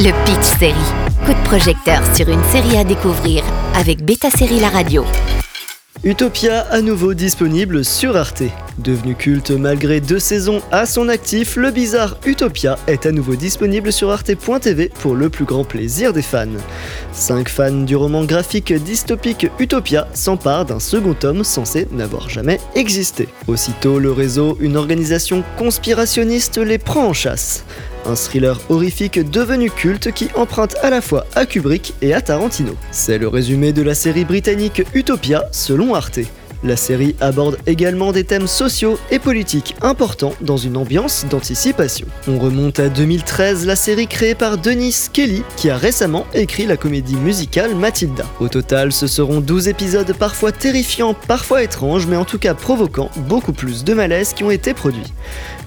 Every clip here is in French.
Le Pitch Série. Coup de projecteur sur une série à découvrir avec Beta Série La Radio. Utopia à nouveau disponible sur Arte. Devenu culte malgré deux saisons à son actif, le bizarre Utopia est à nouveau disponible sur arte.tv pour le plus grand plaisir des fans. Cinq fans du roman graphique dystopique Utopia s'emparent d'un second tome censé n'avoir jamais existé. Aussitôt, le réseau, une organisation conspirationniste, les prend en chasse. Un thriller horrifique devenu culte qui emprunte à la fois à Kubrick et à Tarantino. C'est le résumé de la série britannique Utopia selon Arte. La série aborde également des thèmes sociaux et politiques importants dans une ambiance d'anticipation. On remonte à 2013, la série créée par Denis Kelly, qui a récemment écrit la comédie musicale Matilda. Au total, ce seront 12 épisodes parfois terrifiants, parfois étranges, mais en tout cas provoquant beaucoup plus de malaise qui ont été produits.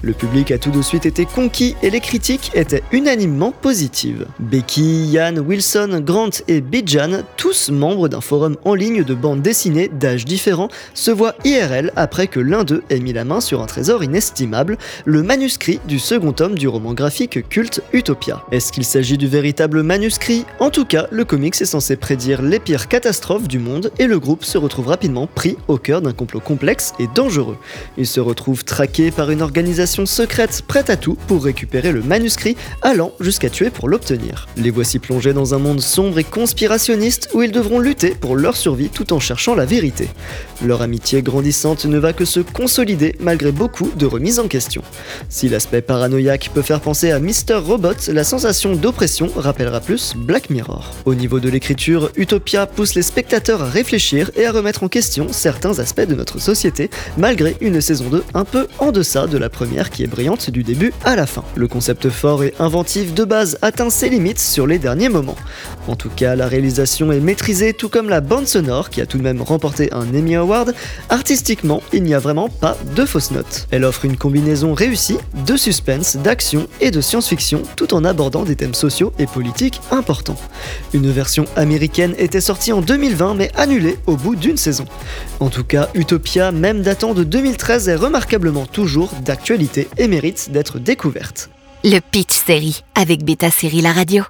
Le public a tout de suite été conquis et les critiques étaient unanimement positives. Becky, Yann, Wilson, Grant et Bijan, tous membres d'un forum en ligne de bandes dessinées d'âges différents, se voient IRL après que l'un d'eux ait mis la main sur un trésor inestimable, le manuscrit du second tome du roman graphique culte Utopia. Est-ce qu'il s'agit du véritable manuscrit? En tout cas, le comics est censé prédire les pires catastrophes du monde et le groupe se retrouve rapidement pris au cœur d'un complot complexe et dangereux. Il se retrouve traqué par une organisation secrète prête à tout pour récupérer le manuscrit, allant jusqu'à tuer pour l'obtenir. Les voici plongés dans un monde sombre et conspirationniste où ils devront lutter pour leur survie tout en cherchant la vérité. Amitié grandissante ne va que se consolider malgré beaucoup de remises en question. Si l'aspect paranoïaque peut faire penser à Mr. Robot, la sensation d'oppression rappellera plus Black Mirror. Au niveau de l'écriture, Utopia pousse les spectateurs à réfléchir et à remettre en question certains aspects de notre société, malgré une saison 2 un peu en deçà de la première qui est brillante du début à la fin. Le concept fort et inventif de base atteint ses limites sur les derniers moments. En tout cas, la réalisation est maîtrisée tout comme la bande sonore qui a tout de même remporté un Emmy Award. Artistiquement, il n'y a vraiment pas de fausses notes. Elle offre une combinaison réussie de suspense, d'action et de science-fiction tout en abordant des thèmes sociaux et politiques importants. Une version américaine était sortie en 2020 mais annulée au bout d'une saison. En tout cas, Utopia, même datant de 2013, est remarquablement toujours d'actualité et mérite d'être découverte. Le Pitch Série avec Beta Série La Radio.